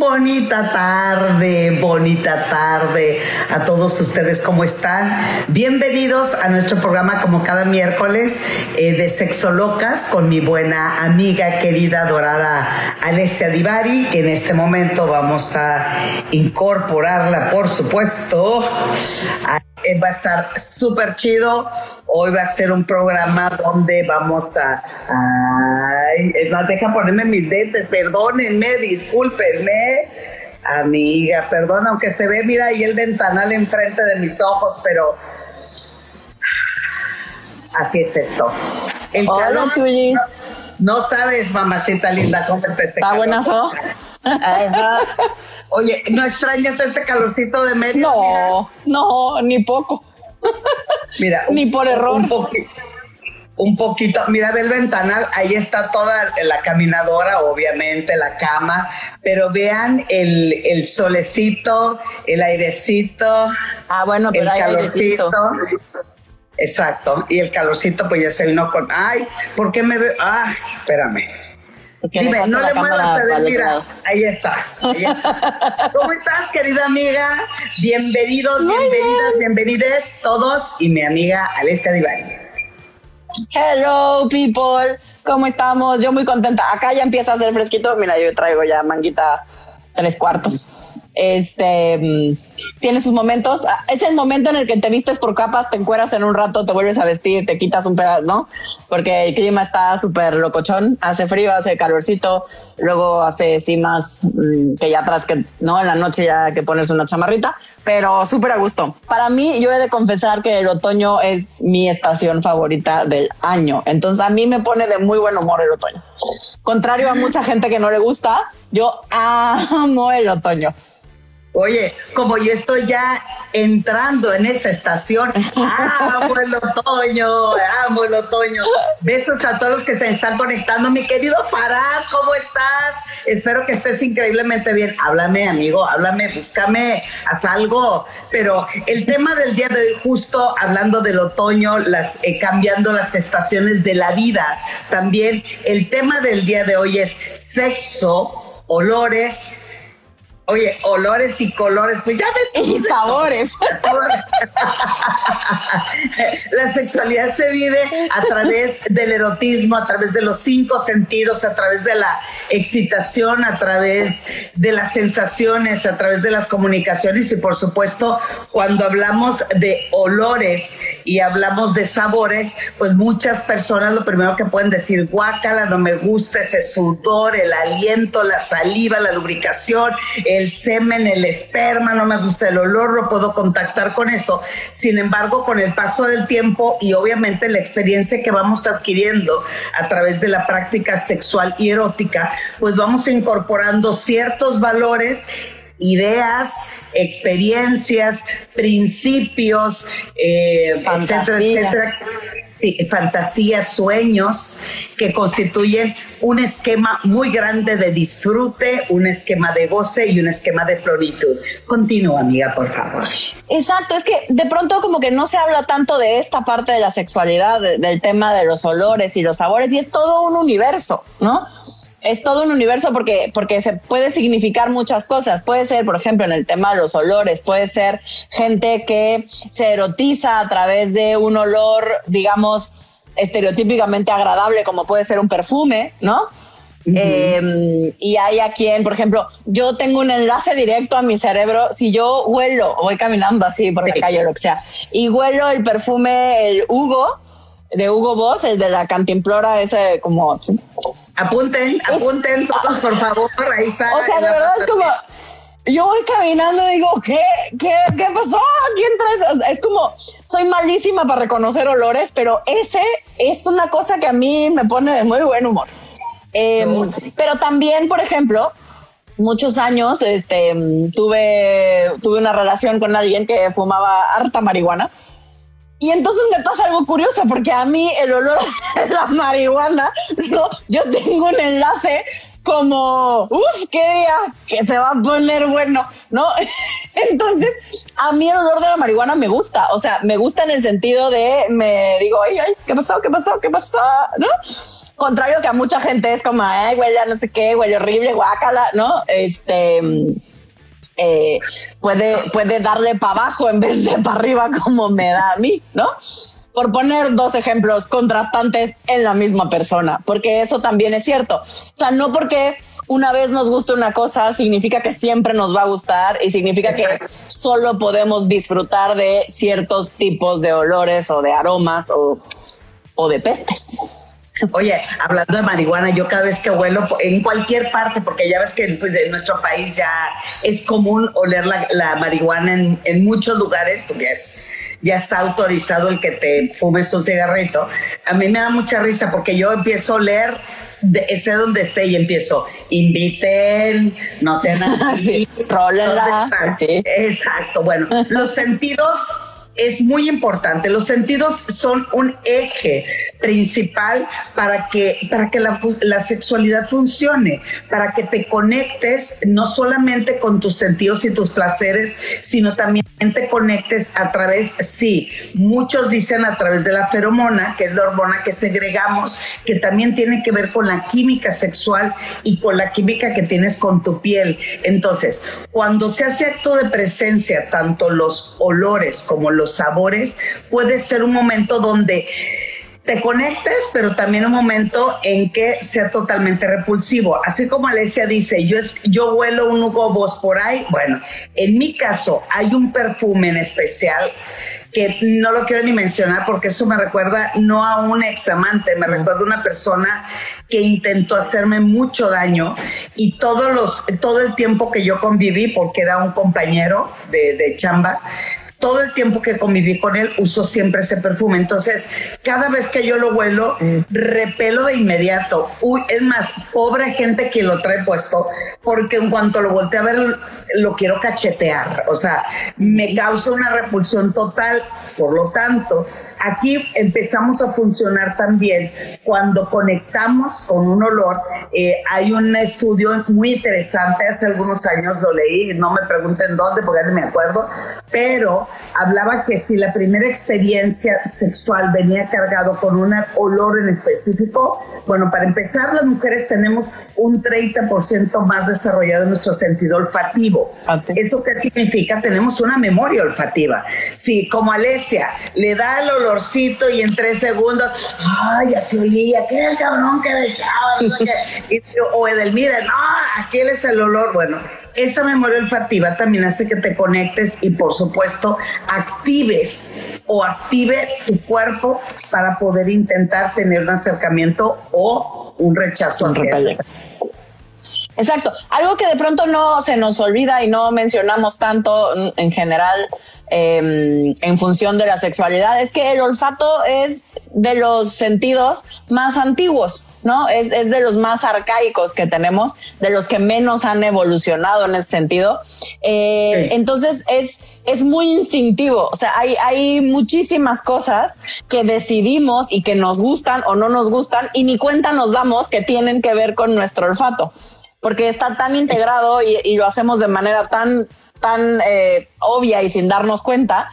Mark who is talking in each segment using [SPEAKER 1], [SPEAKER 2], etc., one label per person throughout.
[SPEAKER 1] Bonita tarde, bonita tarde a todos ustedes, ¿cómo están? Bienvenidos a nuestro programa como cada miércoles eh, de Sexo Locas con mi buena amiga querida dorada Alessia Divari, que en este momento vamos a incorporarla, por supuesto. Va a estar súper chido. Hoy va a ser un programa donde vamos a... Ay, más deja ponerme mis lentes, perdónenme, discúlpenme. Amiga, perdón, aunque se ve, mira ahí el ventanal enfrente de mis ojos, pero así es esto.
[SPEAKER 2] El Hola,
[SPEAKER 1] no, no, sabes, mamacita linda, cómo te
[SPEAKER 2] este ¿Está buenazo?
[SPEAKER 1] Oye, ¿no extrañas este calorcito de medio?
[SPEAKER 2] No, no, ni poco.
[SPEAKER 1] Mira,
[SPEAKER 2] ni por error.
[SPEAKER 1] Un poquito, un poquito. Mira, ve el ventanal, ahí está toda la caminadora, obviamente, la cama, pero vean el, solecito, el airecito.
[SPEAKER 2] Ah, bueno, pero
[SPEAKER 1] el calorcito. Exacto, y el calorcito pues ya se vino con, ay, ¿por qué me veo? Ah, espérame. Dime, no le muevas, mira, ahí está, ahí está. ¿Cómo estás, querida amiga? Bienvenidos, bienvenidas, bienvenides todos y mi amiga Alessia Divari.
[SPEAKER 2] Hello, people. ¿Cómo estamos? Yo muy contenta. Acá ya empieza a hacer fresquito. Mira, yo traigo ya manguita tres cuartos. Este mm, tiene sus momentos. Ah, es el momento en el que te vistes por capas, te encueras en un rato, te vuelves a vestir, te quitas un pedazo, ¿no? Porque el clima está súper locochón, hace frío, hace calorcito, luego hace sí más mm, que ya atrás que, ¿no? En la noche ya que pones una chamarrita, pero súper a gusto. Para mí, yo he de confesar que el otoño es mi estación favorita del año. Entonces, a mí me pone de muy buen humor el otoño. Contrario a mucha gente que no le gusta, yo amo el otoño.
[SPEAKER 1] Oye, como yo estoy ya entrando en esa estación, amo el otoño, amo el otoño. Besos a todos los que se están conectando. Mi querido Farad, ¿cómo estás? Espero que estés increíblemente bien. Háblame, amigo, háblame, búscame, haz algo. Pero el tema del día de hoy, justo hablando del otoño, las, eh, cambiando las estaciones de la vida, también el tema del día de hoy es sexo, olores, Oye, olores y colores, pues ya me...
[SPEAKER 2] Y sabores.
[SPEAKER 1] La sexualidad se vive a través del erotismo, a través de los cinco sentidos, a través de la excitación, a través de las sensaciones, a través de las comunicaciones y por supuesto cuando hablamos de olores y hablamos de sabores, pues muchas personas lo primero que pueden decir, guácala, no me gusta ese sudor, el aliento, la saliva, la lubricación, el semen, el esperma, no me gusta el olor, no puedo contactar con eso. Sin embargo, con el paso del tiempo y obviamente la experiencia que vamos adquiriendo a través de la práctica sexual y erótica, pues vamos incorporando ciertos valores ideas, experiencias, principios, eh, etcétera, etcétera fantasías, sueños que constituyen un esquema muy grande de disfrute, un esquema de goce y un esquema de plenitud. Continúa, amiga, por favor.
[SPEAKER 2] Exacto, es que de pronto como que no se habla tanto de esta parte de la sexualidad, del tema de los olores y los sabores, y es todo un universo, ¿no? Es todo un universo porque, porque se puede significar muchas cosas. Puede ser, por ejemplo, en el tema de los olores, puede ser gente que se erotiza a través de un olor, digamos, estereotípicamente agradable, como puede ser un perfume, ¿no? Em, y hay a quien, por ejemplo, yo tengo un enlace directo a mi cerebro. Si yo huelo, voy caminando así por la calle o lo que sea, y huelo el perfume, el Hugo, de Hugo Boss, el de la cantimplora, ese como
[SPEAKER 1] Apunten, apunten todos, por favor. Ahí está.
[SPEAKER 2] O sea, de verdad es como. Yo voy caminando y digo, ¿qué? ¿Qué, qué pasó? ¿Quién traes? es como, soy malísima para reconocer olores, pero ese es una cosa que a mí me pone de muy buen humor. Em, pero también, por ejemplo, muchos años este, tuve, tuve una relación con alguien que fumaba harta marihuana Y entonces me pasa algo curioso porque a mí el olor de la marihuana, no, yo tengo un enlace como, uff, qué día que se va a poner bueno, ¿no? Entonces, a mí el olor de la marihuana me gusta, o sea, me gusta en el sentido de, me digo, ay, ay, ¿qué pasó? ¿Qué pasó? ¿Qué pasó? ¿No? Contrario que a mucha gente es como, ay, ya no sé qué, güey, horrible, guácala, ¿no? Este... Eh, puede, puede darle para abajo en vez de para arriba como me da a mí, ¿no? por poner dos ejemplos contrastantes en la misma persona, porque eso también es cierto. O sea, no porque una vez nos guste una cosa significa que siempre nos va a gustar y significa que solo podemos disfrutar de ciertos tipos de olores o de aromas o, o de pestes.
[SPEAKER 1] Oye, hablando de marihuana, yo cada vez que huelo en cualquier parte, porque ya ves que pues, en nuestro país ya es común oler la, marihuana en, en, muchos lugares, porque es, ya está autorizado el que te fumes un cigarrito. A mí me da mucha risa porque yo empiezo a oler esté donde esté y empiezo, inviten, no sé nada.
[SPEAKER 2] sí,
[SPEAKER 1] sí. Exacto, bueno, los sentidos es muy importante. Los sentidos son un eje principal para que, para que la, la, sexualidad funcione, para que te conectes no solamente con tus sentidos y tus placeres, sino también te conectes a través, sí, muchos dicen a través de la feromona, que es la hormona que segregamos, que también tiene que ver con la química sexual y con la química que tienes con tu piel. Entonces, cuando se hace acto de presencia, tanto los olores como los sabores, puede ser un momento donde te conectes, pero también un momento en que sea totalmente repulsivo. Así como Alesia dice, yo, es, yo huelo un Hugo Boss por ahí. Bueno, en mi caso hay un perfume en especial que no lo quiero ni mencionar porque eso me recuerda no a un examante, me recuerda a una persona que intentó hacerme mucho daño y todos los, todo el tiempo que yo conviví, porque era un compañero de, de chamba, todo el tiempo que conviví con él uso siempre ese perfume. Entonces, cada vez que yo lo huelo, repelo de inmediato. Uy, es más, pobre gente que lo trae puesto, porque en cuanto lo volteé a ver, lo quiero cachetear. O sea, me causa una repulsión total. Por lo tanto, aquí empezamos a funcionar también cuando conectamos con un olor. Eh, hay un estudio muy interesante, hace algunos años lo leí, no me pregunten dónde porque no me acuerdo, pero hablaba que si la primera experiencia sexual venía cargado con un olor en específico, bueno, para empezar, las mujeres tenemos un 30% más desarrollado nuestro sentido olfativo. ¿Eso qué significa? Tenemos una memoria olfativa. Si como Alesia le da el olorcito y en tres segundos, ay, así olía, qué cabrón que me echaba, no o Edelmira, no, aquí es el olor, bueno esa memoria olfativa también hace que te conectes y por supuesto actives o active tu cuerpo para poder intentar tener un acercamiento o un rechazo
[SPEAKER 2] un
[SPEAKER 1] hacia
[SPEAKER 2] Exacto. Algo que de pronto no se nos olvida y no mencionamos tanto en general em, en función de la sexualidad es que el olfato es de los sentidos más antiguos, ¿no? Es, de los más arcaicos que tenemos, de los que menos han evolucionado en ese sentido. Eh, entonces es, es muy instintivo. O sea, hay, hay muchísimas cosas que decidimos y que nos gustan o no nos gustan y ni cuenta nos damos que tienen que ver con nuestro olfato porque está tan integrado y, lo hacemos de manera tan, tan eh, obvia y sin darnos cuenta.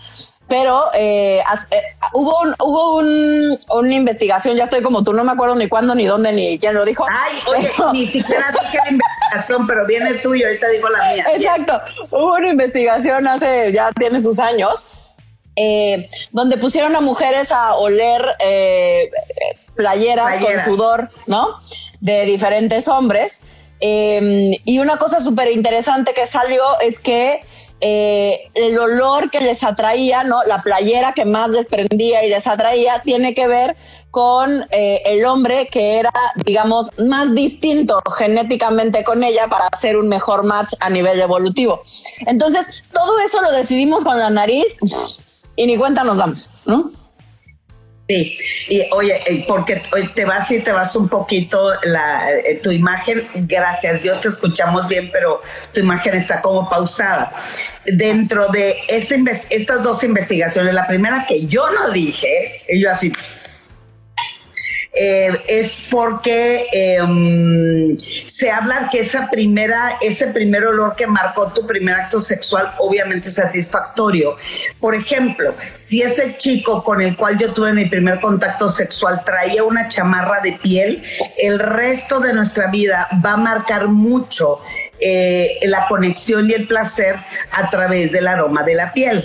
[SPEAKER 2] Pero eh, eh, hubo, hubo una investigación, ya estoy como tú, no me acuerdo ni cuándo, ni dónde, ni quién lo dijo.
[SPEAKER 1] Ay, oye, ni siquiera dije la investigación, pero viene tú y ahorita digo la mía.
[SPEAKER 2] Exacto, hubo una investigación hace, ya tiene sus años, donde pusieron a mujeres a oler playeras, playeras, con sudor, ¿no? De diferentes hombres Em, y una cosa súper interesante que salió es que eh, el olor que les atraía, ¿no? La playera que más les prendía y les atraía tiene que ver con eh, el hombre que era, digamos, más distinto genéticamente con ella para hacer un mejor match a nivel evolutivo. Entonces, todo eso lo decidimos con la nariz y ni cuenta nos damos, ¿no?
[SPEAKER 1] Sí, y oye, eh, porque te vas y te vas un poquito la, eh, tu imagen, gracias Dios te escuchamos bien, pero tu imagen está como pausada. Dentro de este, estas dos investigaciones, la primera que yo no dije, yo así, eh, es porque em, se habla que esa primera, ese primer olor que marcó tu primer acto sexual, obviamente es satisfactorio. Por ejemplo, si ese chico con el cual yo tuve mi primer contacto sexual traía una chamarra de piel, el resto de nuestra vida va a marcar mucho eh, la conexión y el placer a través del aroma de la piel.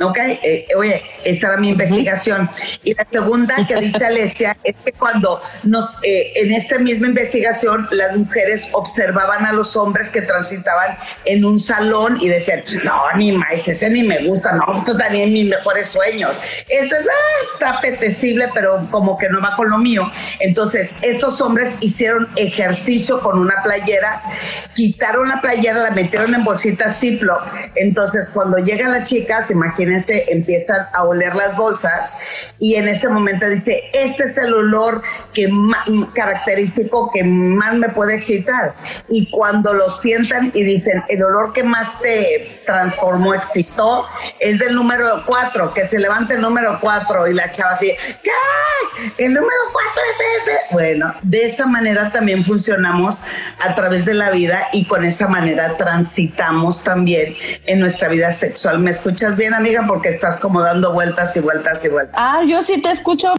[SPEAKER 1] ¿Ok? Eh, oye, esta era mi investigación. Y la segunda que dice Alesia es que cuando nos, eh, en esta misma investigación, las mujeres observaban a los hombres que transitaban en un salón y decían, no, ni más, ese ni me gusta, no, esto también mis mejores sueños. Ese ah, está apetecible, pero como que no va con lo mío. Entonces, estos hombres hicieron ejercicio con una playera, quitaron la playera, la metieron en bolsitas Ziploc. Entonces, cuando llegan las chicas, imagínense, empiezan a oler las bolsas y en ese momento dice, este es el olor que característico que más me puede excitar. Y cuando lo sientan y dicen, el olor que más te transformó, excitó, es del número 4, que se levante el número 4 y la chava así, ¿qué? El número 4 es ese. Bueno, de esa manera también funcionamos a través de la vida y con esa manera transitamos también en nuestra vida sexual. ¿Me escuchas bien, amiga? Porque estás como dando vueltas y vueltas y vueltas.
[SPEAKER 2] Ah, yo sí te escucho.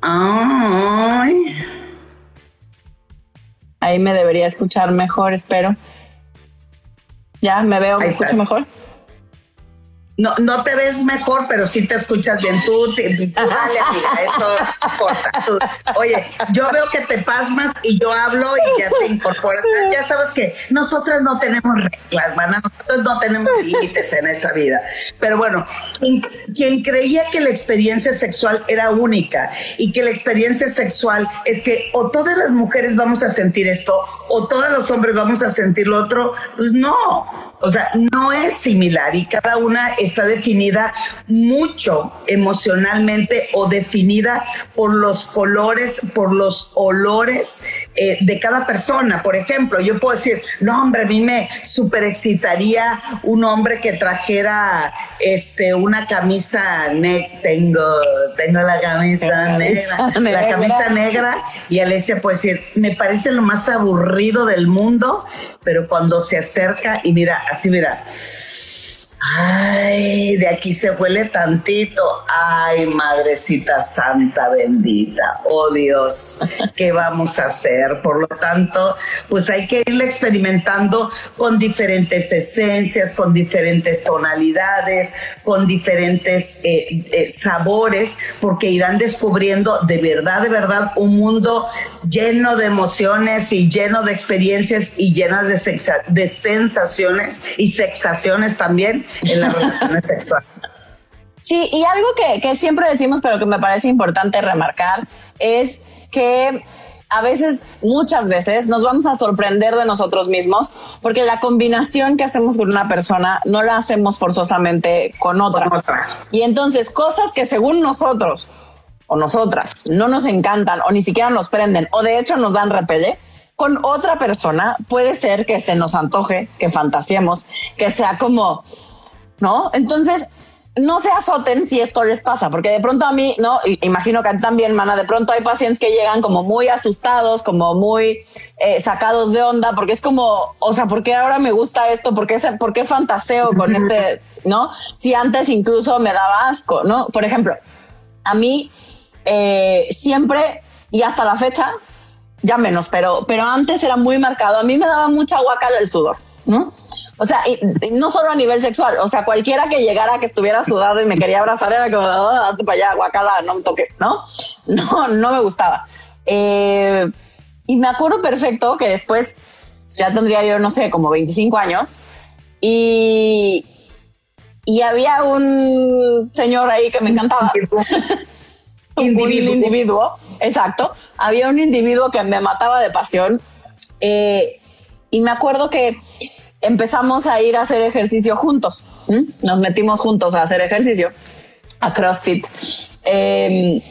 [SPEAKER 1] Ay.
[SPEAKER 2] Ahí me debería escuchar mejor, espero. Ya, me veo, me escucho mejor
[SPEAKER 1] no, no te ves mejor, pero sí te escuchas bien. Tú, dale, amiga, eso importa. oye, yo veo que te pasmas y yo hablo y ya te incorporas. Ya sabes que nosotras no tenemos reglas, mana, nosotros no tenemos límites en esta vida. Pero bueno, quien, creía que la experiencia sexual era única y que la experiencia sexual es que o todas las mujeres vamos a sentir esto o todos los hombres vamos a sentir lo otro, pues no o sea, no es similar y cada una está definida mucho emocionalmente o definida por los colores, por los olores eh, de cada persona. Por ejemplo, yo puedo decir, no, hombre, a mí me super excitaría un hombre que trajera este, una camisa negra. Tengo, tengo la camisa negra, la camisa negra. Y Alicia puede decir, me parece lo más aburrido del mundo, pero cuando se acerca y mira, así mira. Ay, de aquí se huele tantito. Ay, madrecita santa bendita. Oh Dios, ¿qué vamos a hacer? Por lo tanto, pues hay que irle experimentando con diferentes esencias, con diferentes tonalidades, con diferentes eh, eh, sabores, porque irán descubriendo de verdad, de verdad, un mundo lleno de emociones y lleno de experiencias y llenas de, de sensaciones y sexaciones también en las relaciones sexuales.
[SPEAKER 2] Sí, y algo que, que siempre decimos, pero que me parece importante remarcar, es que a veces, muchas veces, nos vamos a sorprender de nosotros mismos porque la combinación que hacemos con una persona no la hacemos forzosamente con otra. Con otra. Y entonces, cosas que según nosotros o nosotras no nos encantan o ni siquiera nos prenden o de hecho nos dan repele, con otra persona puede ser que se nos antoje, que fantasiemos, que sea como, ¿no? Entonces, no se azoten si esto les pasa, porque de pronto a mí, ¿no? Imagino que también, mana, de pronto hay pacientes que llegan como muy asustados, como muy eh, sacados de onda, porque es como, o sea, ¿por qué ahora me gusta esto? ¿Por qué, por qué fantaseo con este, ¿no? Si antes incluso me daba asco, ¿no? Por ejemplo, a mí eh, siempre y hasta la fecha ya menos, pero, pero antes era muy marcado. A mí me daba mucha guaca del sudor, ¿no? O sea, y, no solo a nivel sexual, o sea, cualquiera que llegara que estuviera sudado y me quería abrazar era como, oh, para allá, guacala, no me toques, ¿no? No, no me gustaba. Eh, y me acuerdo perfecto que después, ya tendría yo, no sé, como 25 años, y, y había un señor ahí que me encantaba. un individuo, exacto. Había un individuo que me mataba de pasión. Eh, y me acuerdo que empezamos a ir a hacer ejercicio juntos. Nos metimos juntos a hacer ejercicio. a CrossFit. Eh,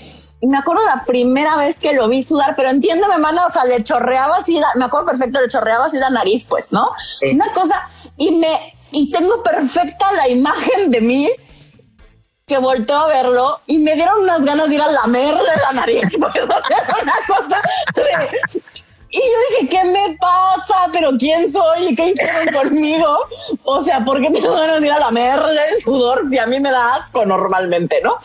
[SPEAKER 2] y me acuerdo la primera vez que lo vi sudar, pero entiéndeme mal, o sea, le chorreaba así, me acuerdo perfecto, le chorreaba así la nariz, pues, ¿no? Una cosa, y me, y tengo perfecta la imagen de mí que volteó a verlo y me dieron unas ganas de ir a lamer de la nariz, porque era una cosa Y yo dije, ¿qué me pasa? ¿Pero quién soy? ¿Qué hicieron conmigo? O sea, ¿por qué tengo ganas de ir a lamer el sudor si a mí me da asco normalmente, no?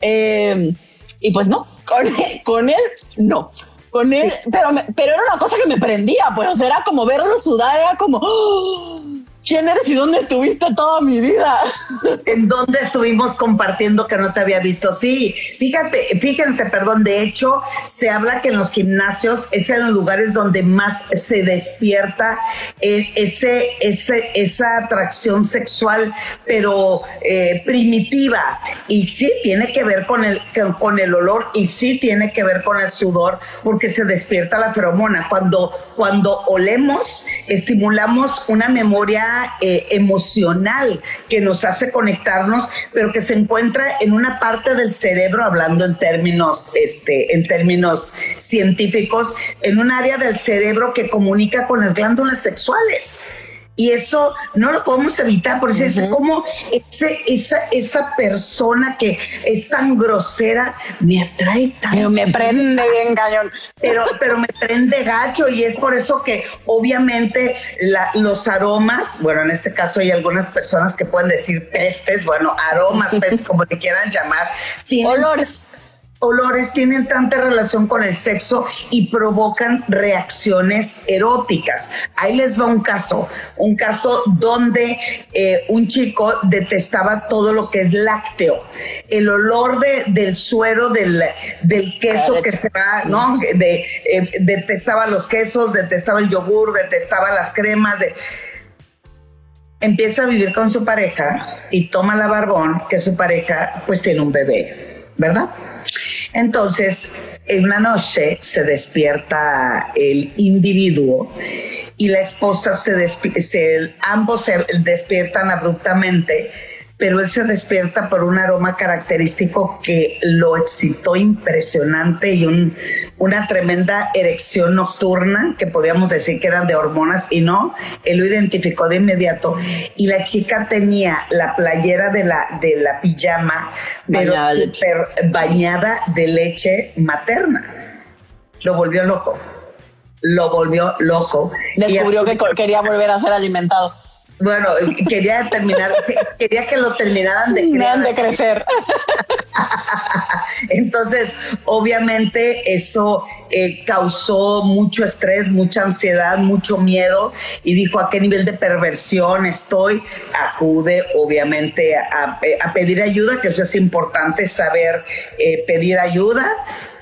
[SPEAKER 2] Eh, y pues no, con él, con él no. Con él, pero, pero era una cosa que me prendía, pues, o sea, era como verlo sudar, era como, ¡oh! ¿Quién eres y dónde estuviste toda mi vida?
[SPEAKER 1] ¿En dónde estuvimos compartiendo que no te había visto? Sí, fíjate, fíjense, perdón, de hecho, se habla que en los gimnasios es en los lugares donde más se despierta eh, ese, ese, esa atracción sexual, pero eh, primitiva. Y sí tiene que ver con el, con el olor y sí tiene que ver con el sudor, porque se despierta la feromona. Cuando, cuando olemos, estimulamos una memoria eh, emocional que nos hace conectarnos, pero que se encuentra en una parte del cerebro, hablando en términos, este, en términos científicos, en un área del cerebro que comunica con las glándulas sexuales y eso no lo podemos evitar, porque es como ese, esa, esa persona que es tan grosera me atrae tanto.
[SPEAKER 2] me prende bien cañón.
[SPEAKER 1] Pero, pero me prende gacho y es por eso que obviamente los aromas, bueno, en este caso hay algunas personas que pueden decir pestes, bueno, aromas, pestes, como le quieran llamar.
[SPEAKER 2] Olores
[SPEAKER 1] olores tienen tanta relación con el sexo y provocan reacciones eróticas. Ahí les va un caso, un caso donde eh, un chico detestaba todo lo que es lácteo, el olor de, del suero del, del queso que se va, ¿no? De, eh, detestaba los quesos, detestaba el yogur, detestaba las cremas, de empieza a vivir con su pareja y toma la barbón que su pareja pues tiene un bebé, ¿verdad? Entonces, en una noche se despierta el individuo y la esposa se, se ambos se despiertan abruptamente pero él se despierta por un aroma característico que lo excitó impresionante y una tremenda erección nocturna, que podíamos decir que eran de hormonas y no, él lo identificó de inmediato. Y la chica tenía la playera de la, de la pijama, pero súper bañada de leche materna. Lo volvió loco. Lo volvió loco.
[SPEAKER 2] Descubrió que quería volver a ser alimentado.
[SPEAKER 1] Bueno, quería terminar, quería que lo terminaran de,
[SPEAKER 2] de crecer.
[SPEAKER 1] Entonces, obviamente eso eh, causó mucho estrés, mucha ansiedad, mucho miedo y dijo a qué nivel de perversión estoy. Acude, obviamente, a, pedir ayuda, que eso es importante saber eh, pedir ayuda.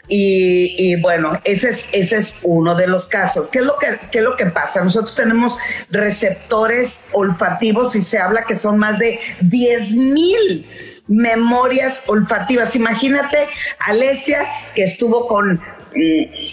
[SPEAKER 1] Y, bueno, ese es, ese es uno de los casos. ¿Qué es, lo que, ¿Qué es lo que pasa? Nosotros tenemos receptores olfativos y se habla que son más de 10 mil memorias olfativas. Imagínate, Alesia, que estuvo con mm, eh,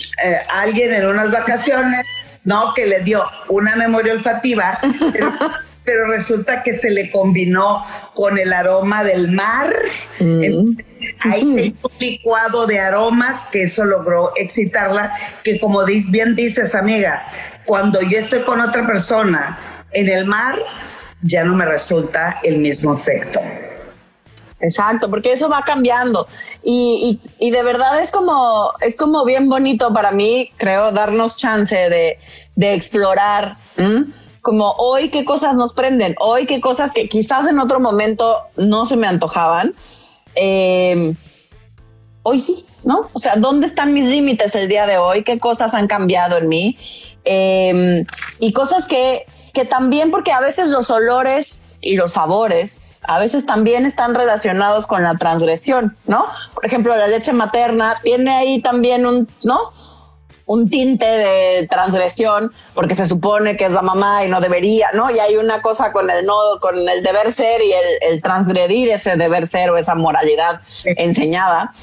[SPEAKER 1] alguien en unas vacaciones, ¿no? Que le dio una memoria olfativa, pero, resulta que se le combinó con el aroma del mar. Mm. Ahí se hizo un licuado de aromas que eso logró excitarla, que como bien dices, amiga, cuando yo estoy con otra persona en el mar, ya no me resulta el mismo efecto.
[SPEAKER 2] Exacto, porque eso va cambiando y, de verdad es como, es como bien bonito para mí, creo, darnos chance de, explorar, como hoy qué cosas nos prenden, hoy qué cosas que quizás en otro momento no se me antojaban, eh, hoy sí, ¿no? O sea, ¿dónde están mis límites el día de hoy? ¿Qué cosas han cambiado en mí? Eh, y cosas que, que también, porque a veces los olores y los sabores a veces también están relacionados con la transgresión, ¿no? Por ejemplo, la leche materna tiene ahí también un, ¿no? Un tinte de transgresión porque se supone que es la mamá y no debería, ¿no? Y hay una cosa con el nodo, con el deber ser y el, transgredir ese deber ser o esa moralidad enseñada.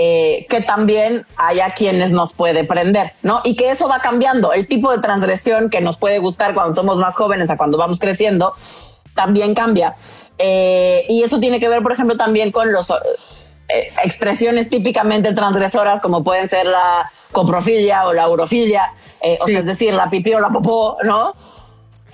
[SPEAKER 2] Eh, que también haya quienes nos puede prender, ¿no? Y que eso va cambiando. El tipo de transgresión que nos puede gustar cuando somos más jóvenes a cuando vamos creciendo también cambia. Eh, y eso tiene que ver, por ejemplo, también con los eh, expresiones típicamente transgresoras como pueden ser la coprofilia o la urofilia, eh, o sea, es decir, la pipí o la popó, ¿no?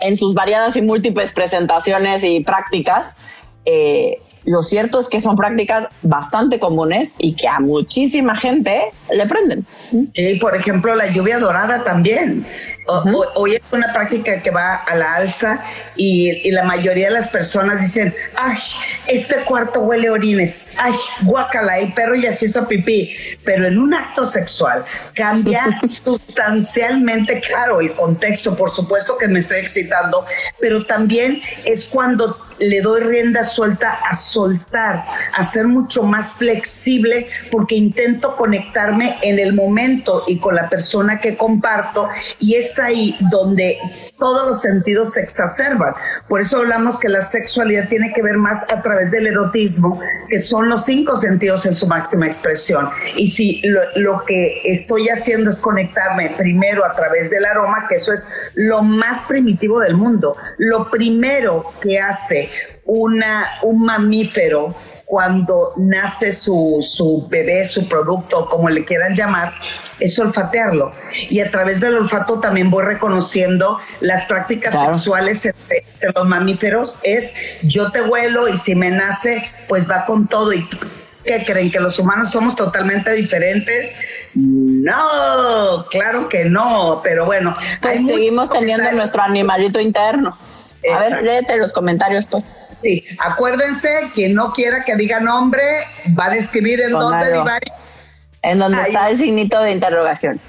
[SPEAKER 2] En sus variadas y múltiples presentaciones y prácticas, eh, lo cierto es que son prácticas bastante comunes y que a muchísima gente le prenden.
[SPEAKER 1] Sí, por ejemplo, la lluvia dorada también. hoy es una práctica que va a la alza y, la mayoría de las personas dicen, ay, este cuarto huele a orines, ay, guacala, el perro ya se hizo pipí. Pero en un acto sexual cambia sustancialmente, claro, el contexto, por supuesto que me estoy excitando, pero también es cuando le doy rienda suelta a soltar, a ser mucho más flexible porque intento conectarme en el momento y con la persona que comparto y es ahí donde todos los sentidos se exacerban. Por eso hablamos que la sexualidad tiene que ver más a través del erotismo, que son los cinco sentidos en su máxima expresión. Y si lo, que estoy haciendo es conectarme primero a través del aroma, que eso es lo más primitivo del mundo, lo primero que hace una, un mamífero cuando nace su, su, bebé, su producto, como le quieran llamar, es olfatearlo. Y a través del olfato también voy reconociendo las prácticas sexuales entre, los mamíferos. Es yo te huelo y si me nace, pues va con todo. ¿Y qué creen? ¿Que los humanos somos totalmente diferentes? No, claro que no, pero bueno.
[SPEAKER 2] Pues seguimos teniendo nuestro animalito interno. A ver, léete los comentarios, pues.
[SPEAKER 1] Sí, acuérdense, quien no quiera que diga nombre, va a describir en dónde, Divari.
[SPEAKER 2] En donde está el signito de interrogación.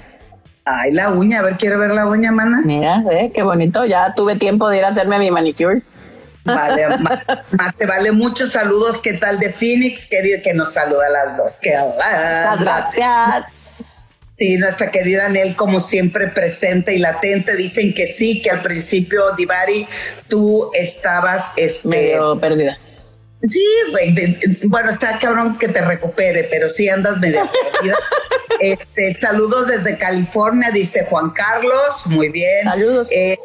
[SPEAKER 1] Ay, la uña, a ver, quiero ver la uña, mana.
[SPEAKER 2] Mira, ve, qué bonito. Ya tuve tiempo de ir a hacerme mi manicures.
[SPEAKER 1] Vale, más, te vale muchos saludos. ¿Qué tal de Phoenix? Querido que nos saluda a las dos. Que
[SPEAKER 2] Muchas gracias.
[SPEAKER 1] Sí, nuestra querida Nel, como siempre, presente y latente. Dicen que sí, que al principio, Divari, tú estabas este,
[SPEAKER 2] medio perdida.
[SPEAKER 1] Sí, güey. Bueno, está cabrón que te recupere, pero sí andas medio perdida. este, saludos desde California, dice Juan Carlos. Muy bien.
[SPEAKER 2] Saludos.
[SPEAKER 1] Eh,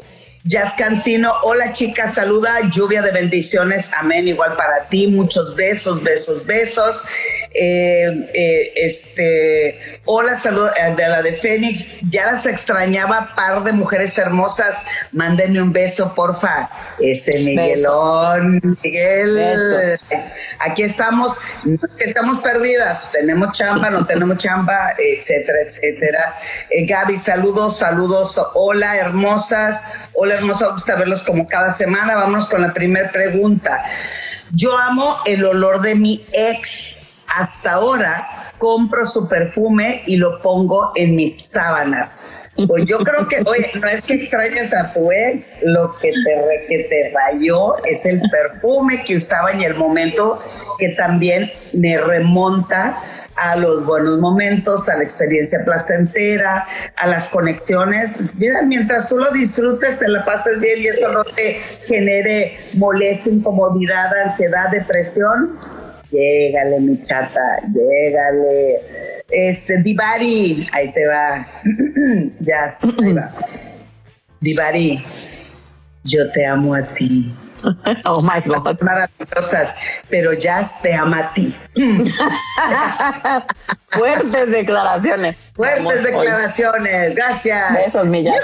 [SPEAKER 1] Jazz Cancino, hola chicas, saluda, lluvia de bendiciones, amén, igual para ti, muchos besos, besos, besos. Eh, eh, este, hola, saludo eh, de la de Fénix, ya las extrañaba, par de mujeres hermosas, mándenme un beso, porfa. Ese Miguelón, Miguel, aquí estamos, estamos perdidas, tenemos chamba, no tenemos chamba, etcétera, etcétera. Gaby, saludos, saludos, hola, hermosas, hola nos gusta verlos como cada semana. Vamos con la primera pregunta. Yo amo el olor de mi ex. Hasta ahora compro su perfume y lo pongo en mis sábanas. Pues yo creo que, oye, no es que extrañes a tu ex, lo que te, que te rayó es el perfume que usaba en el momento que también me remonta a los buenos momentos, a la experiencia placentera, a las conexiones. Mira, mientras tú lo disfrutes, te la pases bien y eso no te genere molestia, incomodidad, ansiedad, depresión. Llégale, mi chata, llégale. Este, Divari, ahí te va. ya, ahí va. Divari, yo te amo a ti.
[SPEAKER 2] Oh my God.
[SPEAKER 1] Maravillosas, pero ya te ama a ti.
[SPEAKER 2] Fuertes declaraciones.
[SPEAKER 1] Fuertes declaraciones. Gracias.
[SPEAKER 2] Besos, millas.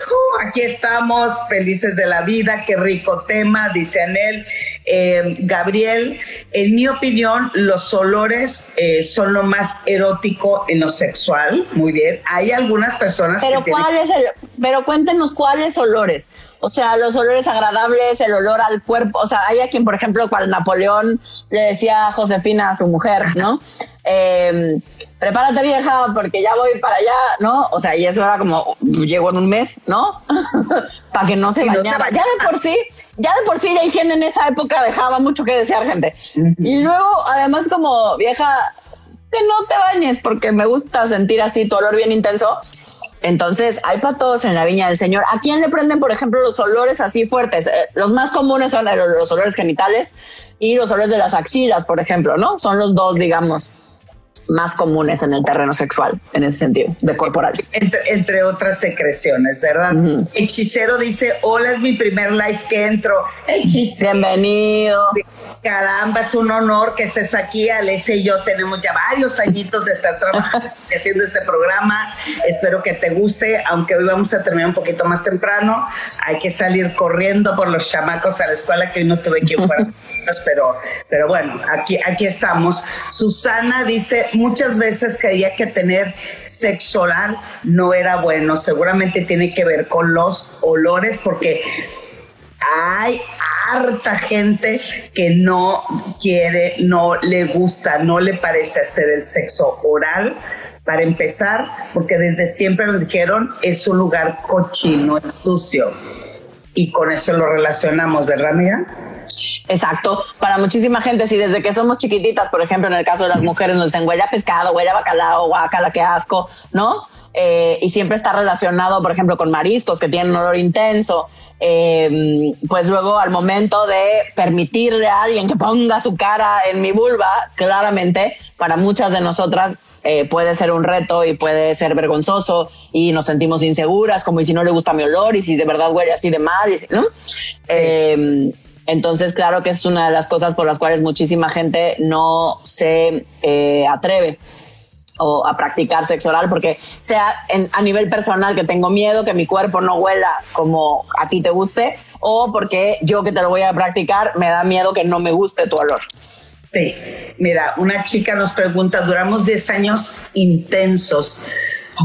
[SPEAKER 1] Aquí estamos, felices de la vida. Qué rico tema, dice Anel. Eh, Gabriel, en mi opinión, los olores eh, son lo más erótico en lo sexual. Muy bien. Hay algunas personas
[SPEAKER 2] pero
[SPEAKER 1] que.
[SPEAKER 2] ¿cuál es el, pero cuéntenos cuáles olores. O sea, los olores agradables, el olor al cuerpo. O sea, hay a quien, por ejemplo, cual Napoleón le decía a Josefina, a su mujer, ¿no? Eh, prepárate vieja porque ya voy para allá, ¿no? O sea, y eso era como, llego en un mes, ¿no? para que no se bañara. ya de por sí, ya de por sí la higiene en esa época dejaba mucho que desear, gente. Y luego, además, como vieja, que no te bañes porque me gusta sentir así tu olor bien intenso. Entonces, hay para todos en la viña del Señor. ¿A quién le prenden, por ejemplo, los olores así fuertes? Eh, los más comunes son los olores genitales y los olores de las axilas, por ejemplo, ¿no? Son los dos, digamos, más comunes en el terreno sexual, en ese sentido, de corporales.
[SPEAKER 1] Entre, otras secreciones, ¿verdad? Hechicero dice, hola, es mi primer live que entro.
[SPEAKER 2] Hechicero. Bienvenido.
[SPEAKER 1] Caramba, es un honor que estés aquí. Alessia y yo tenemos ya varios añitos de estar trabajando y haciendo este programa. Espero que te guste, aunque hoy vamos a terminar un poquito más temprano. Hay que salir corriendo por los chamacos a la escuela que hoy no tuve quien fuera. Pero, pero bueno, aquí, aquí estamos. Susana dice, muchas veces creía que tener sexo oral no era bueno. Seguramente tiene que ver con los olores, porque hay harta gente que no quiere, no le gusta, no le parece hacer el sexo oral. Para empezar, porque desde siempre nos dijeron es un lugar cochino, es sucio. Y con eso lo relacionamos, ¿verdad, amiga?
[SPEAKER 2] Exacto. Para muchísima gente, si desde que somos chiquititas, por ejemplo, en el caso de las mujeres, nos dicen huella pescado, huella bacalao, guacala, qué asco, ¿no? Eh, y siempre está relacionado, por ejemplo, con mariscos que tienen un olor intenso. Eh, pues luego al momento de permitirle a alguien que ponga su cara en mi vulva, claramente para muchas de nosotras eh, puede ser un reto y puede ser vergonzoso y nos sentimos inseguras, como y si no le gusta mi olor y si de verdad huele así de mal, ¿no? Entonces, claro que es una de las cosas por las cuales muchísima gente no se atreve o a practicar sexo oral porque sea a nivel personal que tengo miedo que mi cuerpo no huela como a ti te guste o porque yo que te lo voy a practicar me da miedo que no me guste tu olor.
[SPEAKER 1] Sí, mira, una chica nos pregunta, duramos 10 años intensos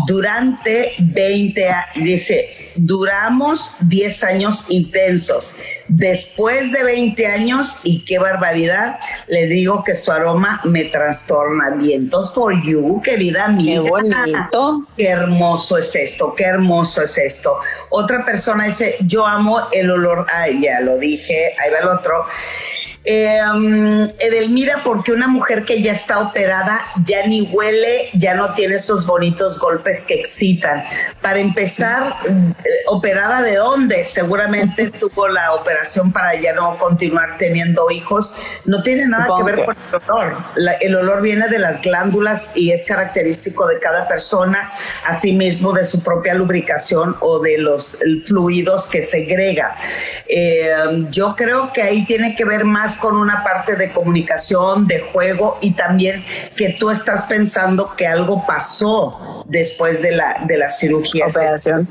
[SPEAKER 1] durante 20 años, dice, duramos 10 años intensos. Después de 20 años, y qué barbaridad, le digo que su aroma me trastorna. Vientos for you, querida amiga.
[SPEAKER 2] Qué bonito.
[SPEAKER 1] Qué hermoso es esto, qué hermoso es esto. Otra persona dice, yo amo el olor, ay, ya lo dije, ahí va el otro. Eh, Edelmira, porque una mujer que ya está operada ya ni huele, ya no tiene esos bonitos golpes que excitan. Para empezar, eh, ¿operada de dónde? Seguramente tuvo la operación para ya no continuar teniendo hijos. No tiene nada que ver con el olor. el olor viene de las glándulas y es característico de cada persona, asimismo de su propia lubricación o de los fluidos que segrega. Eh, yo creo que ahí tiene que ver más con una parte de comunicación, de juego y también que tú estás pensando que algo pasó después de la, de la cirugía.
[SPEAKER 2] Operación.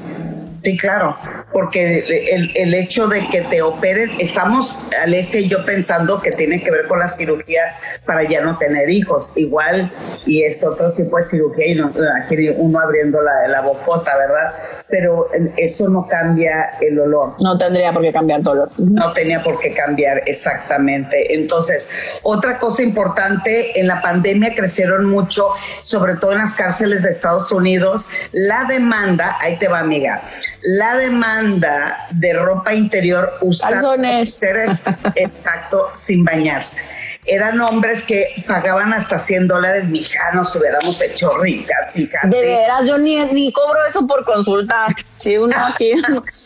[SPEAKER 1] Sí, claro, porque el, el, hecho de que te operen, estamos, Alessia y yo pensando que tiene que ver con la cirugía para ya no tener hijos, igual, y es otro tipo de cirugía, y no, aquí uno abriendo la, la bocota, ¿verdad? Pero eso no cambia el olor.
[SPEAKER 2] No tendría por qué cambiar tu olor.
[SPEAKER 1] No tenía por qué cambiar, exactamente. Entonces, otra cosa importante, en la pandemia crecieron mucho, sobre todo en las cárceles de Estados Unidos, la demanda, ahí te va amiga, la demanda de ropa interior usada mujeres exacto sin bañarse. Eran hombres que pagaban hasta 100 dólares, mija, nos hubiéramos hecho ricas, fíjate.
[SPEAKER 2] De veras, yo ni, ni cobro eso por consulta. Sí, uno aquí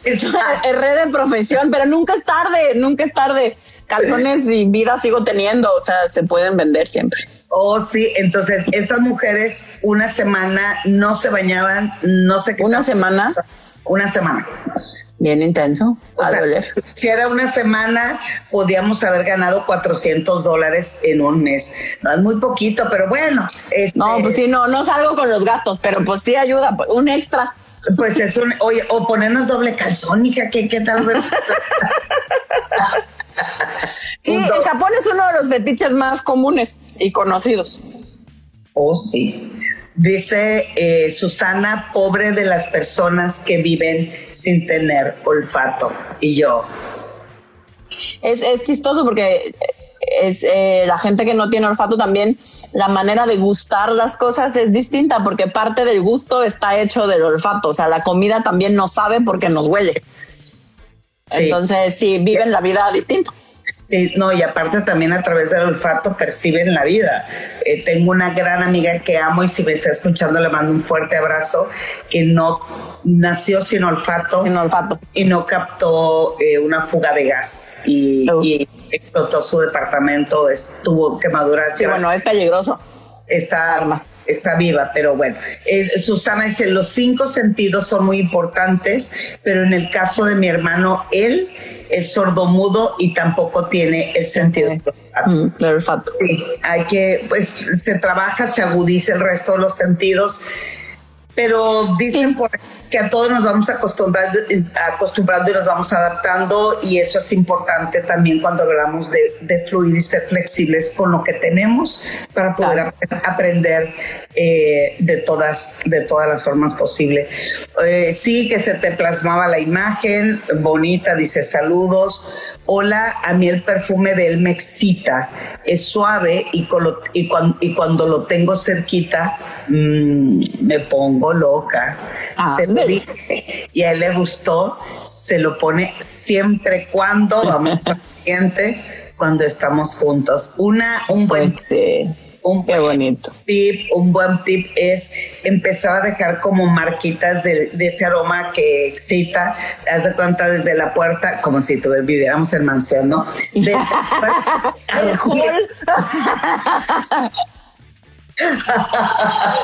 [SPEAKER 2] es red de profesión, pero nunca es tarde, nunca es tarde. Calzones y vida sigo teniendo, o sea, se pueden vender siempre.
[SPEAKER 1] Oh, sí, entonces estas mujeres una semana no se bañaban, no sé qué.
[SPEAKER 2] ¿Una semana?
[SPEAKER 1] Una semana.
[SPEAKER 2] Bien intenso.
[SPEAKER 1] a doler. Si era una semana, podíamos haber ganado 400 dólares en un mes. No es muy poquito, pero bueno.
[SPEAKER 2] Este, no, pues sí, no, no salgo con los gastos, pero pues sí ayuda, pues, un extra.
[SPEAKER 1] Pues es un, oye, o ponernos doble calzón, hija, ¿qué, qué tal?
[SPEAKER 2] sí, en Japón es uno de los fetiches más comunes y conocidos.
[SPEAKER 1] Oh, sí. Dice eh, Susana, pobre de las personas que viven sin tener olfato. Y yo.
[SPEAKER 2] Es, chistoso porque es eh, la gente que no tiene olfato también, la manera de gustar las cosas es distinta porque parte del gusto está hecho del olfato. O sea, la comida también no sabe porque nos huele. Entonces, sí, viven la vida distinto
[SPEAKER 1] no, y aparte también a través del olfato perciben la vida. Eh, tengo una gran amiga que amo y si me está escuchando le mando un fuerte abrazo, que no nació sin olfato,
[SPEAKER 2] sin olfato.
[SPEAKER 1] y no captó eh, una fuga de gas y, explotó su departamento, estuvo quemaduras.
[SPEAKER 2] Sí, bueno, es peligroso
[SPEAKER 1] está, está viva, pero bueno. Susana dice, los cinco sentidos son muy importantes, pero en el caso de mi hermano, él es sordomudo y tampoco tiene el sentido del
[SPEAKER 2] olfato.
[SPEAKER 1] Mm, sí, hay que, pues se trabaja, se agudiza el resto de los sentidos pero dicen por que a todos nos vamos acostumbrando, acostumbrando y nos vamos adaptando y eso es importante también cuando hablamos de, fluir y ser flexibles con lo que tenemos para poder aprender eh, de, todas, de todas las formas posibles. Eh, sí, que se te plasmaba la imagen, bonita, dice saludos. Hola, a mí el perfume de él me excita, es suave y, y, cuando, y cuando lo tengo cerquita mmm, me pongo loca. Ah, se lo dije y a él le gustó, se lo pone siempre cuando vamos cuando estamos juntos. Una, un buen...
[SPEAKER 2] Pues un Qué bonito.
[SPEAKER 1] tip, un buen tip es empezar a dejar como marquitas de, ese aroma que excita. Haz de cuenta desde la puerta, como si tú viviéramos en mansión, ¿no? De,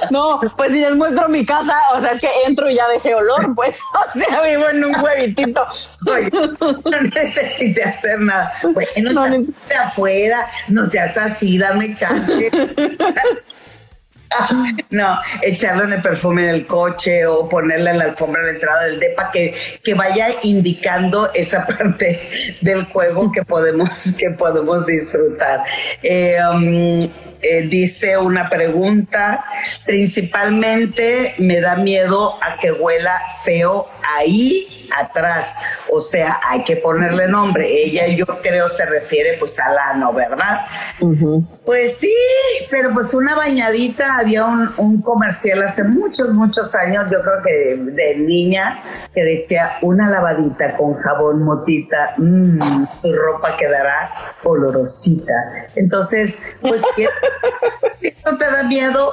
[SPEAKER 2] No, pues si les muestro mi casa, o sea, es que entro y ya dejé olor, pues, o sea, vivo en un huevitito.
[SPEAKER 1] no necesite hacer nada. Pues no, no de afuera, no seas así, dame chance. No, echarlo en el perfume en el coche o ponerle en la alfombra a la entrada del DEPA que, que vaya indicando esa parte del juego que podemos, que podemos disfrutar. Eh, um, eh, dice una pregunta, principalmente me da miedo a que huela feo ahí atrás. O sea, hay que ponerle nombre. Ella yo creo se refiere pues al ano, ¿verdad? Pues sí, pero pues una bañadita, había un, un, comercial hace muchos, muchos años, yo creo que de, niña, que decía una lavadita con jabón motita, mmm, tu ropa quedará olorosita. Entonces, pues si esto te da miedo,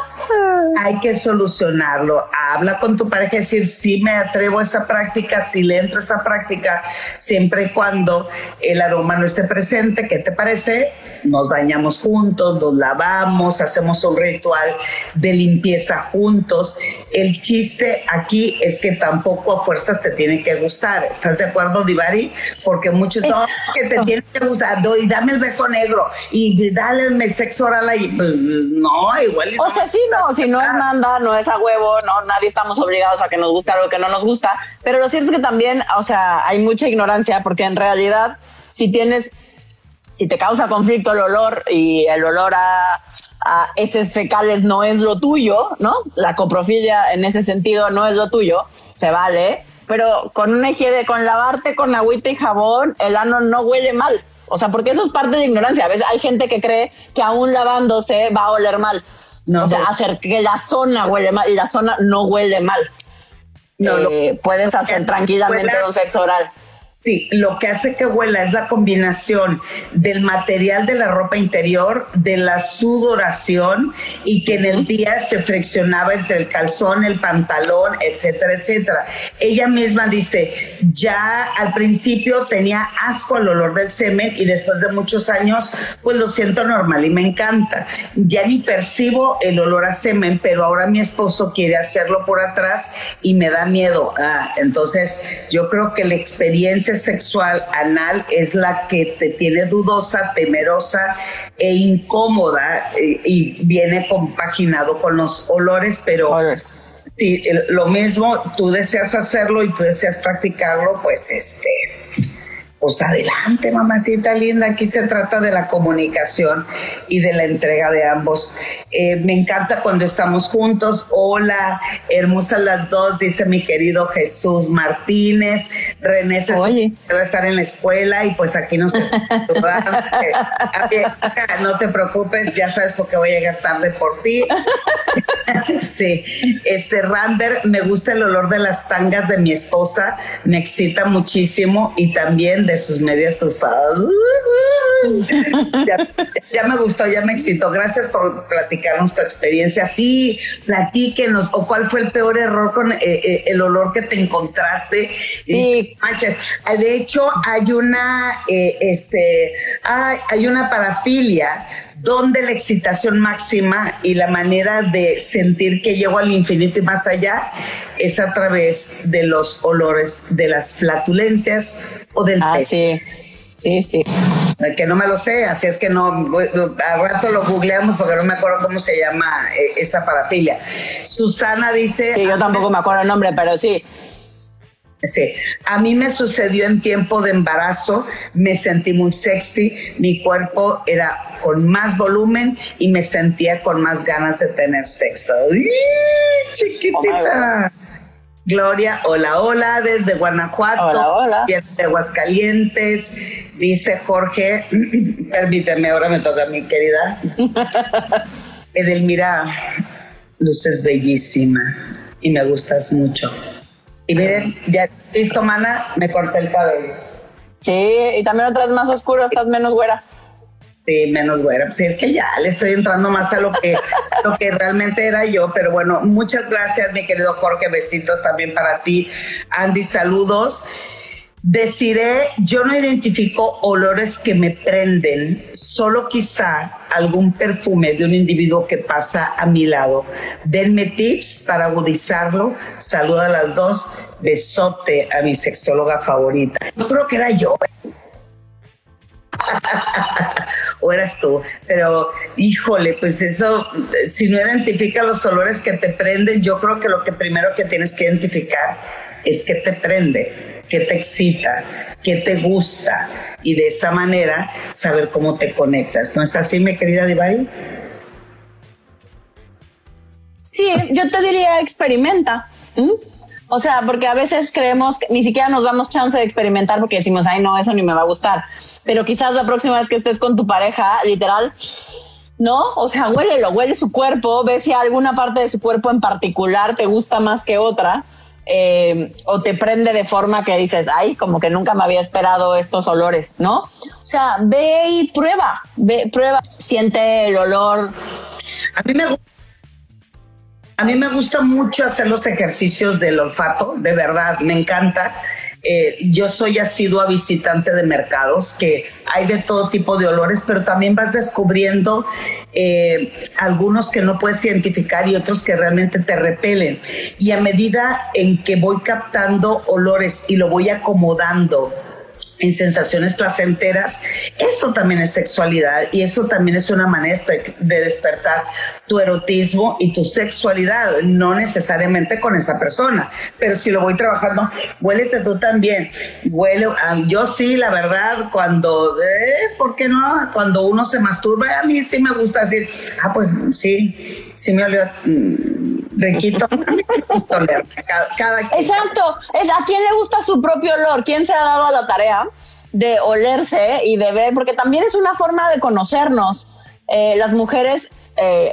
[SPEAKER 1] hay que solucionarlo. Habla con tu pareja y decir, sí me atrevo a esa práctica, sí le entro a esa práctica, siempre y cuando el aroma no esté presente. ¿Qué te parece? Nos bañamos juntos, nos lavamos, hacemos un ritual de limpieza juntos. El chiste aquí es que tampoco a fuerzas te tiene que gustar. ¿Estás de acuerdo, Divari? Porque muchos no, que te tiene que gustar, y dame el beso negro y dale el sexo oral ahí. Pues, no, igual.
[SPEAKER 2] O sea, sí, no, si no es manda, no es a huevo, no, nadie estamos obligados a que nos guste algo que no nos gusta. Pero lo cierto es que también, o sea, hay mucha ignorancia porque en realidad, si tienes si te causa conflicto el olor y el olor a, a heces fecales no es lo tuyo, ¿no? La coprofilia en ese sentido no es lo tuyo, se vale, pero con una higiene, con lavarte con agüita y jabón, el ano no huele mal. O sea, porque eso es parte de ignorancia. A veces hay gente que cree que aún lavándose va a oler mal. No, o sea, hacer que la zona huele mal y la zona no huele mal. No, eh, puedes hacer tranquilamente un sexo oral.
[SPEAKER 1] Sí, lo que hace que huela es la combinación del material de la ropa interior, de la sudoración y que en el día se friccionaba entre el calzón, el pantalón, etcétera, etcétera. Ella misma dice, ya al principio tenía asco al olor del semen y después de muchos años, pues lo siento normal y me encanta. Ya ni percibo el olor a semen, pero ahora mi esposo quiere hacerlo por atrás y me da miedo. Ah, entonces, yo creo que la experiencia sexual anal es la que te tiene dudosa, temerosa e incómoda eh, y, viene compaginado con los olores, pero si lo mismo, tú deseas hacerlo y tú deseas practicarlo, pues este pues adelante, mamacita linda. Aquí se trata de la comunicación y de la entrega de ambos. Eh, me encanta cuando estamos juntos. Hola, hermosas las dos, dice mi querido Jesús Martínez. René se debe estar en la escuela y pues aquí nos está no te preocupes, ya sabes por qué voy a llegar tarde por ti. sí, este Rambert, me gusta el olor de las tangas de mi esposa, me excita muchísimo y también de sus medias usadas. ya, me gustó, ya me excitó. Gracias por platicarnos tu experiencia. Sí, platíquenos. ¿O cuál fue el peor error con eh, eh, el olor que te encontraste?
[SPEAKER 2] Sí.
[SPEAKER 1] Manches. De hecho, hay una, eh, este, hay, hay una parafilia donde la excitación máxima y la manera de sentir que llego al infinito y más allá es a través de los olores de las flatulencias o del
[SPEAKER 2] ah, Sí. Sí, sí.
[SPEAKER 1] Que no me lo sé, así es que no, al rato lo googleamos porque no me acuerdo cómo se llama eh, esa parafilia. Susana dice...
[SPEAKER 2] Sí, yo tampoco me acuerdo el nombre, pero sí.
[SPEAKER 1] Sí, a mí me sucedió en tiempo de embarazo, me sentí muy sexy, mi cuerpo era con más volumen y me sentía con más ganas de tener sexo. Chiquitita. Oh Gloria, hola, hola, desde Guanajuato.
[SPEAKER 2] Hola, hola.
[SPEAKER 1] De Aguascalientes. Dice Jorge, permíteme, ahora me toca a mi querida. Edelmira, luces bellísima y me gustas mucho. Y miren, ya listo, mana, me corté el cabello.
[SPEAKER 2] Sí, y también otras más oscuras, estás menos güera.
[SPEAKER 1] Sí, menos güera. Sí, es que ya le estoy entrando más a lo que, lo que realmente era yo, pero bueno, muchas gracias, mi querido Jorge. Besitos también para ti. Andy, saludos. Deciré, yo no identifico olores que me prenden, solo quizá algún perfume de un individuo que pasa a mi lado. Denme tips para agudizarlo. Saluda a las dos. Besote a mi sexóloga favorita. Yo creo que era yo. o eras tú, pero híjole, pues eso, si no identifica los olores que te prenden, yo creo que lo que primero que tienes que identificar es que te prende qué te excita, qué te gusta y de esa manera saber cómo te conectas. ¿No es así, mi querida Divari?
[SPEAKER 2] Sí, yo te diría experimenta. O sea, porque a veces creemos que ni siquiera nos damos chance de experimentar porque decimos, ay, no, eso ni me va a gustar. Pero quizás la próxima vez que estés con tu pareja, literal, ¿no? O sea, huélelo, huele su cuerpo, ve si alguna parte de su cuerpo en particular te gusta más que otra eh, o te prende de forma que dices, ay, como que nunca me había esperado estos olores, ¿no? O sea, ve y prueba, ve, prueba, siente el olor.
[SPEAKER 1] A mí me a mí me gusta mucho hacer los ejercicios del olfato, de verdad, me encanta. Eh, yo soy asidua visitante de mercados, que hay de todo tipo de olores, pero también vas descubriendo eh, algunos que no puedes identificar y otros que realmente te repelen. Y a medida en que voy captando olores y lo voy acomodando, en sensaciones placenteras, eso también es sexualidad y eso también es una manera de despertar tu erotismo y tu sexualidad, no necesariamente con esa persona, pero si lo voy trabajando, huélete tú también, huele, ah, yo sí, la verdad, cuando, eh, ¿por qué no? Cuando uno se masturba, a mí sí me gusta decir, ah, pues sí, sí me olió mm, riquito.
[SPEAKER 2] cada, Exacto, es a quién le gusta su propio olor, quién se ha dado a la tarea de olerse y de ver, porque también es una forma de conocernos. Eh, las mujeres, eh,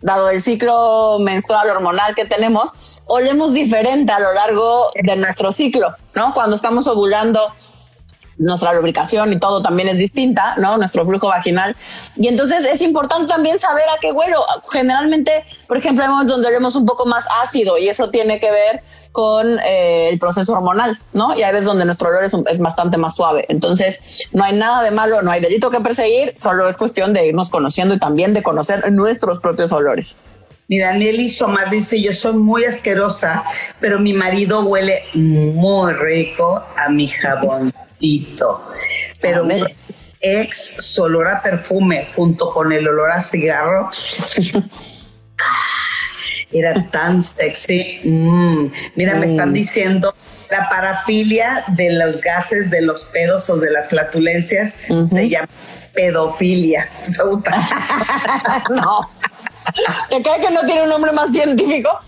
[SPEAKER 2] dado el ciclo menstrual hormonal que tenemos, olemos diferente a lo largo de nuestro ciclo, ¿no? Cuando estamos ovulando, nuestra lubricación y todo también es distinta, ¿no? Nuestro flujo vaginal. Y entonces es importante también saber a qué huelo. Generalmente, por ejemplo, hay momentos donde olemos un poco más ácido y eso tiene que ver con eh, el proceso hormonal, ¿no? Y hay veces donde nuestro olor es, bastante más suave. Entonces, no hay nada de malo, no hay delito que perseguir, solo es cuestión de irnos conociendo y también de conocer nuestros propios olores.
[SPEAKER 1] Mira, Nelly Somar dice, yo soy muy asquerosa, pero mi marido huele muy rico a mi Pero ex olor a perfume junto con el olor a cigarro era tan sexy. Mm. Mira, me están mm. diciendo la parafilia de los gases, de los pedos o de las flatulencias se llama pedofilia.
[SPEAKER 2] no. ¿Te cae que no tiene un nombre más científico?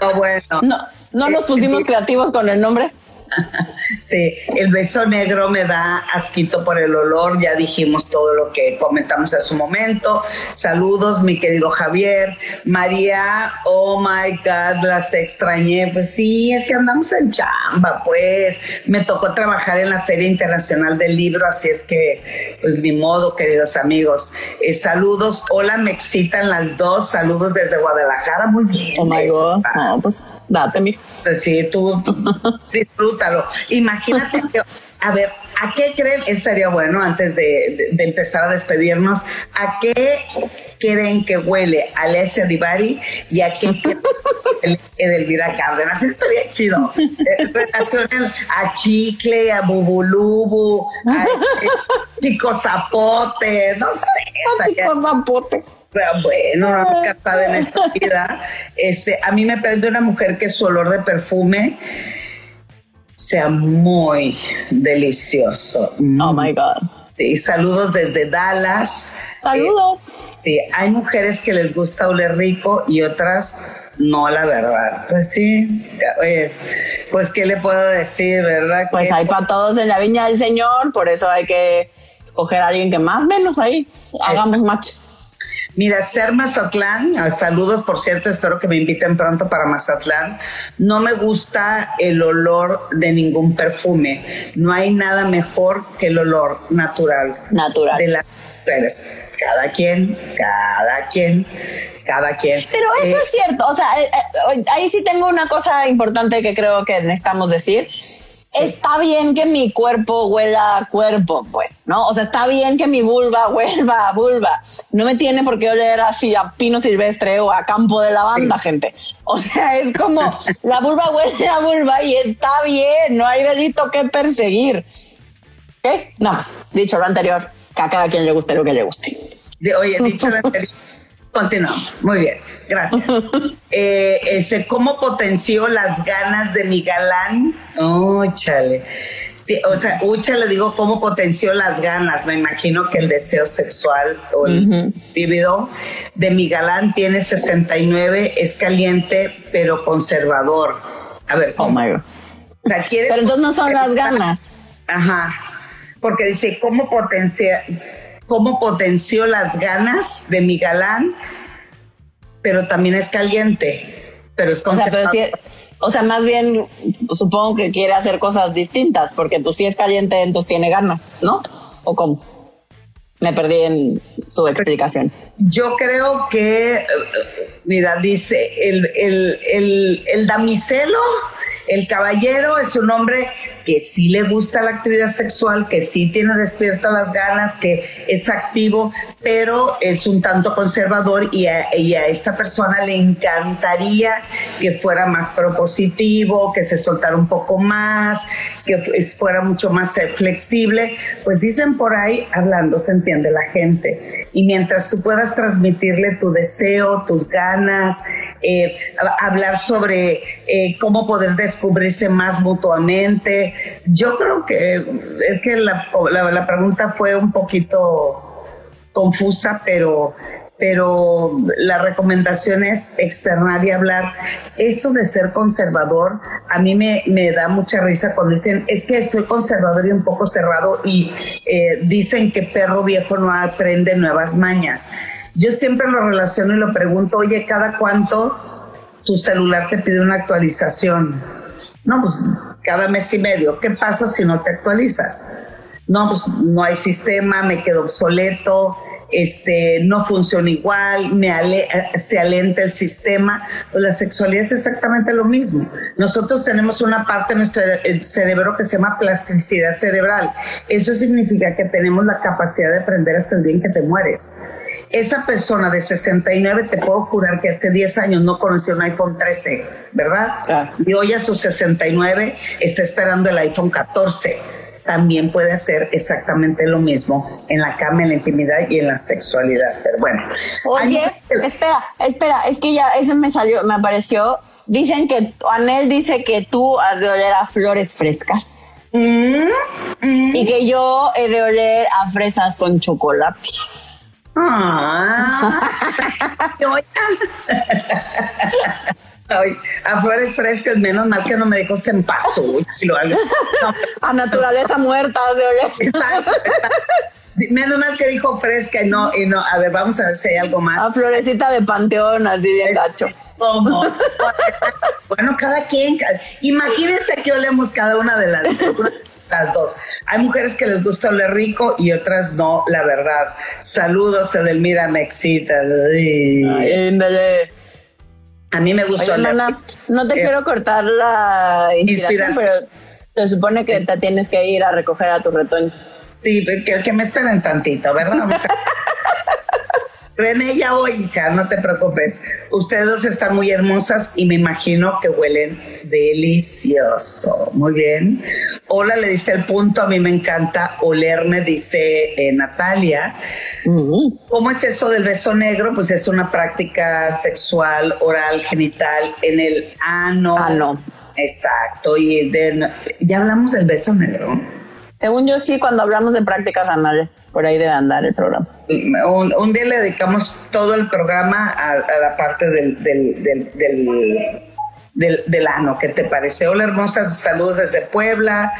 [SPEAKER 1] No, bueno.
[SPEAKER 2] No, no nos pusimos creativos con el nombre.
[SPEAKER 1] Sí, el beso negro me da asquito por el olor, ya dijimos todo lo que comentamos en su momento. Saludos, mi querido Javier. María, oh my God, las extrañé. Pues sí, es que andamos en chamba, pues. Me tocó trabajar en la Feria Internacional del Libro, así es que, pues ni modo, queridos amigos. Eh, saludos, hola, me excitan las dos. Saludos desde Guadalajara, muy bien.
[SPEAKER 2] Oh my God, pues date, mi.
[SPEAKER 1] Sí, tú disfrútalo. Imagínate que, a ver, ¿A qué creen? Eso sería bueno antes de, empezar a despedirnos. ¿A qué creen que huele Alessia Divari y a qué Edelmira Cárdenas? Estaría chido. Eh, relacionen a Chicle, a Bubulubu, a Chico Zapote, no sé.
[SPEAKER 2] Chico Zapote.
[SPEAKER 1] Bueno, nunca sabe en esta vida. Este, a mí me prende una mujer que su olor de perfume sea muy delicioso.
[SPEAKER 2] Oh my God.
[SPEAKER 1] Sí, saludos desde Dallas.
[SPEAKER 2] Saludos.
[SPEAKER 1] sí, hay mujeres que les gusta oler rico y otras no, la verdad. Pues sí, pues qué le puedo decir, ¿verdad?
[SPEAKER 2] Pues hay para todos en la viña del Señor, por eso hay que escoger a alguien que más menos ahí hagamos match.
[SPEAKER 1] Mira, ser Mazatlán, ah, saludos por cierto, espero que me inviten pronto para Mazatlán. No me gusta el olor de ningún perfume. No hay nada mejor que el olor natural.
[SPEAKER 2] Natural.
[SPEAKER 1] De las mujeres. Cada quien, cada quien, cada quien.
[SPEAKER 2] Pero eso eh, es cierto, o sea, eh, eh, ahí sí tengo una cosa importante que creo que necesitamos decir Está bien que mi cuerpo huela a cuerpo, pues, ¿no? O sea, está bien que mi vulva huelva a vulva. No me tiene por qué oler así a pino silvestre o a campo de lavanda, gente. O sea, es como la vulva huele a vulva y está bien, no hay delito que perseguir. ¿Qué? No, dicho lo anterior, que a cada quien le guste lo que le guste.
[SPEAKER 1] Oye, dicho lo anterior. Continuamos. Muy bien, gracias. Eh, este, ¿Cómo potenció las ganas de mi galán? Oh, chale. O sea, Ucha le digo cómo potenció las ganas. Me imagino que el deseo sexual o el vívido de mi galán tiene 69, es caliente, pero conservador. A ver,
[SPEAKER 2] ¿cómo? Oh my God. pero entonces no son las ganas.
[SPEAKER 1] Ajá. Porque dice, ¿cómo potencia, cómo potenció las ganas de mi galán, pero también es caliente, pero es
[SPEAKER 2] o sea, o sea, más bien supongo que quiere hacer cosas distintas, porque pues si es caliente, entonces tiene ganas, ¿no? ¿O cómo? Me perdí en su explicación.
[SPEAKER 1] Yo creo que, mira, dice, el, el, el, el damiselo, el caballero es un hombre que sí le gusta la actividad sexual, que sí tiene despierta las ganas, que es activo, pero es un tanto conservador y a, esta persona le encantaría que fuera más propositivo, que se soltara un poco más, que fuera mucho más eh, flexible. Pues dicen por ahí, hablando, se entiende la gente. Y mientras tú puedas transmitirle tu deseo, tus ganas, eh, hablar sobre eh, cómo poder descubrirse más mutuamente, yo creo que es que la, pregunta fue un poquito confusa, pero, pero la recomendación es externar y hablar. Eso de ser conservador, a mí me, da mucha risa cuando dicen, es que soy conservador y un poco cerrado y eh, dicen que perro viejo no aprende nuevas mañas. Yo siempre lo relaciono y lo pregunto, oye, ¿cada cuánto tu celular te pide una actualización? No, pues cada mes y medio. ¿Qué pasa si no te actualizas? No, pues no hay sistema, me quedo obsoleto, este, no funciona igual, me se alenta el sistema. Pues la sexualidad es exactamente lo mismo. Nosotros tenemos una parte de nuestro cerebro que se llama plasticidad cerebral. Eso significa que tenemos la capacidad de aprender hasta el día en que te mueres esa persona de 69, te puedo jurar que hace 10 años no conoció un iPhone 13, ¿verdad? Y hoy a sus 69 está esperando el iPhone 14. También puede hacer exactamente lo mismo en la cama, en la intimidad y en la sexualidad. Pero bueno.
[SPEAKER 2] Oye, espera, espera, es que ya eso me salió, me apareció. Dicen que Anel dice que tú has de oler a flores frescas. Mm, mm. Y que yo he de oler a fresas con chocolate.
[SPEAKER 1] Ah. a flores frescas, menos mal que no me dijo sempazo.
[SPEAKER 2] a naturaleza muerta de
[SPEAKER 1] Menos mal que dijo fresca y no, y no, a ver, vamos a ver si hay algo más.
[SPEAKER 2] A florecita de panteón, así bien gacho.
[SPEAKER 1] bueno, cada quien, imagínense que olemos cada una de las las dos. Hay mujeres que les gusta oler rico y otras no, la verdad. Saludos, Edelmira, me excita. A mí me gusta
[SPEAKER 2] oler No te quiero cortar la inspiración, pero Se supone que te tienes que ir a recoger a tu retoño.
[SPEAKER 1] Sí, que, que me esperen tantito, ¿verdad? René, ya voy, hija, no te preocupes. Ustedes dos están muy hermosas y me imagino que huelen delicioso. Muy bien. Hola, le diste el punto. A mí me encanta olerme, dice eh, Natalia. ¿Cómo es eso del beso negro? Pues es una práctica sexual, oral, genital en el ano.
[SPEAKER 2] Ano.
[SPEAKER 1] Exacto. Y ya hablamos del beso negro.
[SPEAKER 2] Según yo sí, cuando hablamos de prácticas anales, por ahí debe andar el programa.
[SPEAKER 1] Un, día le dedicamos todo el programa a, la parte del, del, del, del, ano. ¿Qué te parece? Hola hermosas, saludos desde Puebla.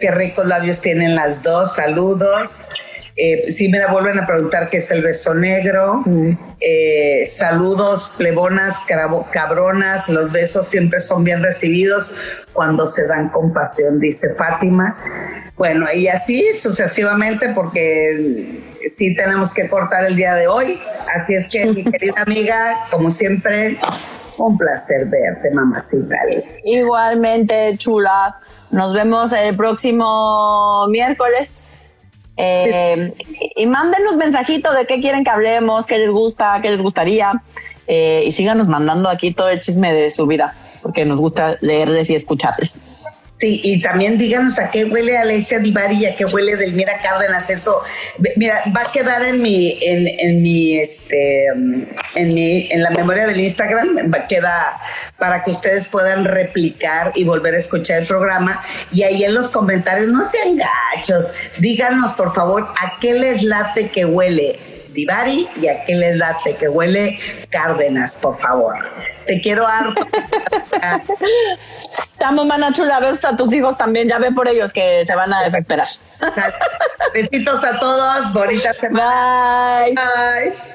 [SPEAKER 1] Qué ricos labios tienen las dos, saludos. Eh, si me la vuelven a preguntar qué es el beso negro. Mm. Eh, saludos, plebonas, cabronas. Los besos siempre son bien recibidos cuando se dan con pasión, dice Fátima. Bueno, y así sucesivamente porque sí tenemos que cortar el día de hoy. Así es que, mi querida amiga, como siempre, un placer verte, mamacita.
[SPEAKER 2] Igualmente, chula. Nos vemos el próximo miércoles. Eh, y mándenos mensajitos de qué quieren que hablemos, qué les gusta, qué les gustaría. Eh, y síganos mandando aquí todo el chisme de su vida, porque nos gusta leerles y escucharles.
[SPEAKER 1] Sí, y también díganos a qué huele Alicia Divari y a qué huele Delmira Cárdenas. Eso, mira, va a quedar en mi, en, en mi, este, en mi, en la memoria del Instagram, queda para que ustedes puedan replicar y volver a escuchar el programa. Y ahí en los comentarios, no sean gachos, díganos por favor a qué les late que huele Divari y a qué les late que huele Cárdenas, por favor. Te quiero harto.
[SPEAKER 2] Te amo, mana chula. Besos a tus hijos también. Ya ve por ellos que se van a desesperar.
[SPEAKER 1] Besitos a todos. Bonita semana.
[SPEAKER 2] Bye. Bye.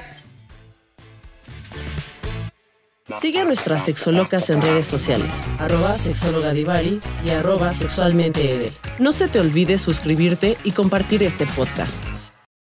[SPEAKER 3] Sigue a nuestras sexolocas en redes sociales, arroba sexóloga Divari y arroba sexualmente No se te olvide suscribirte y compartir este podcast.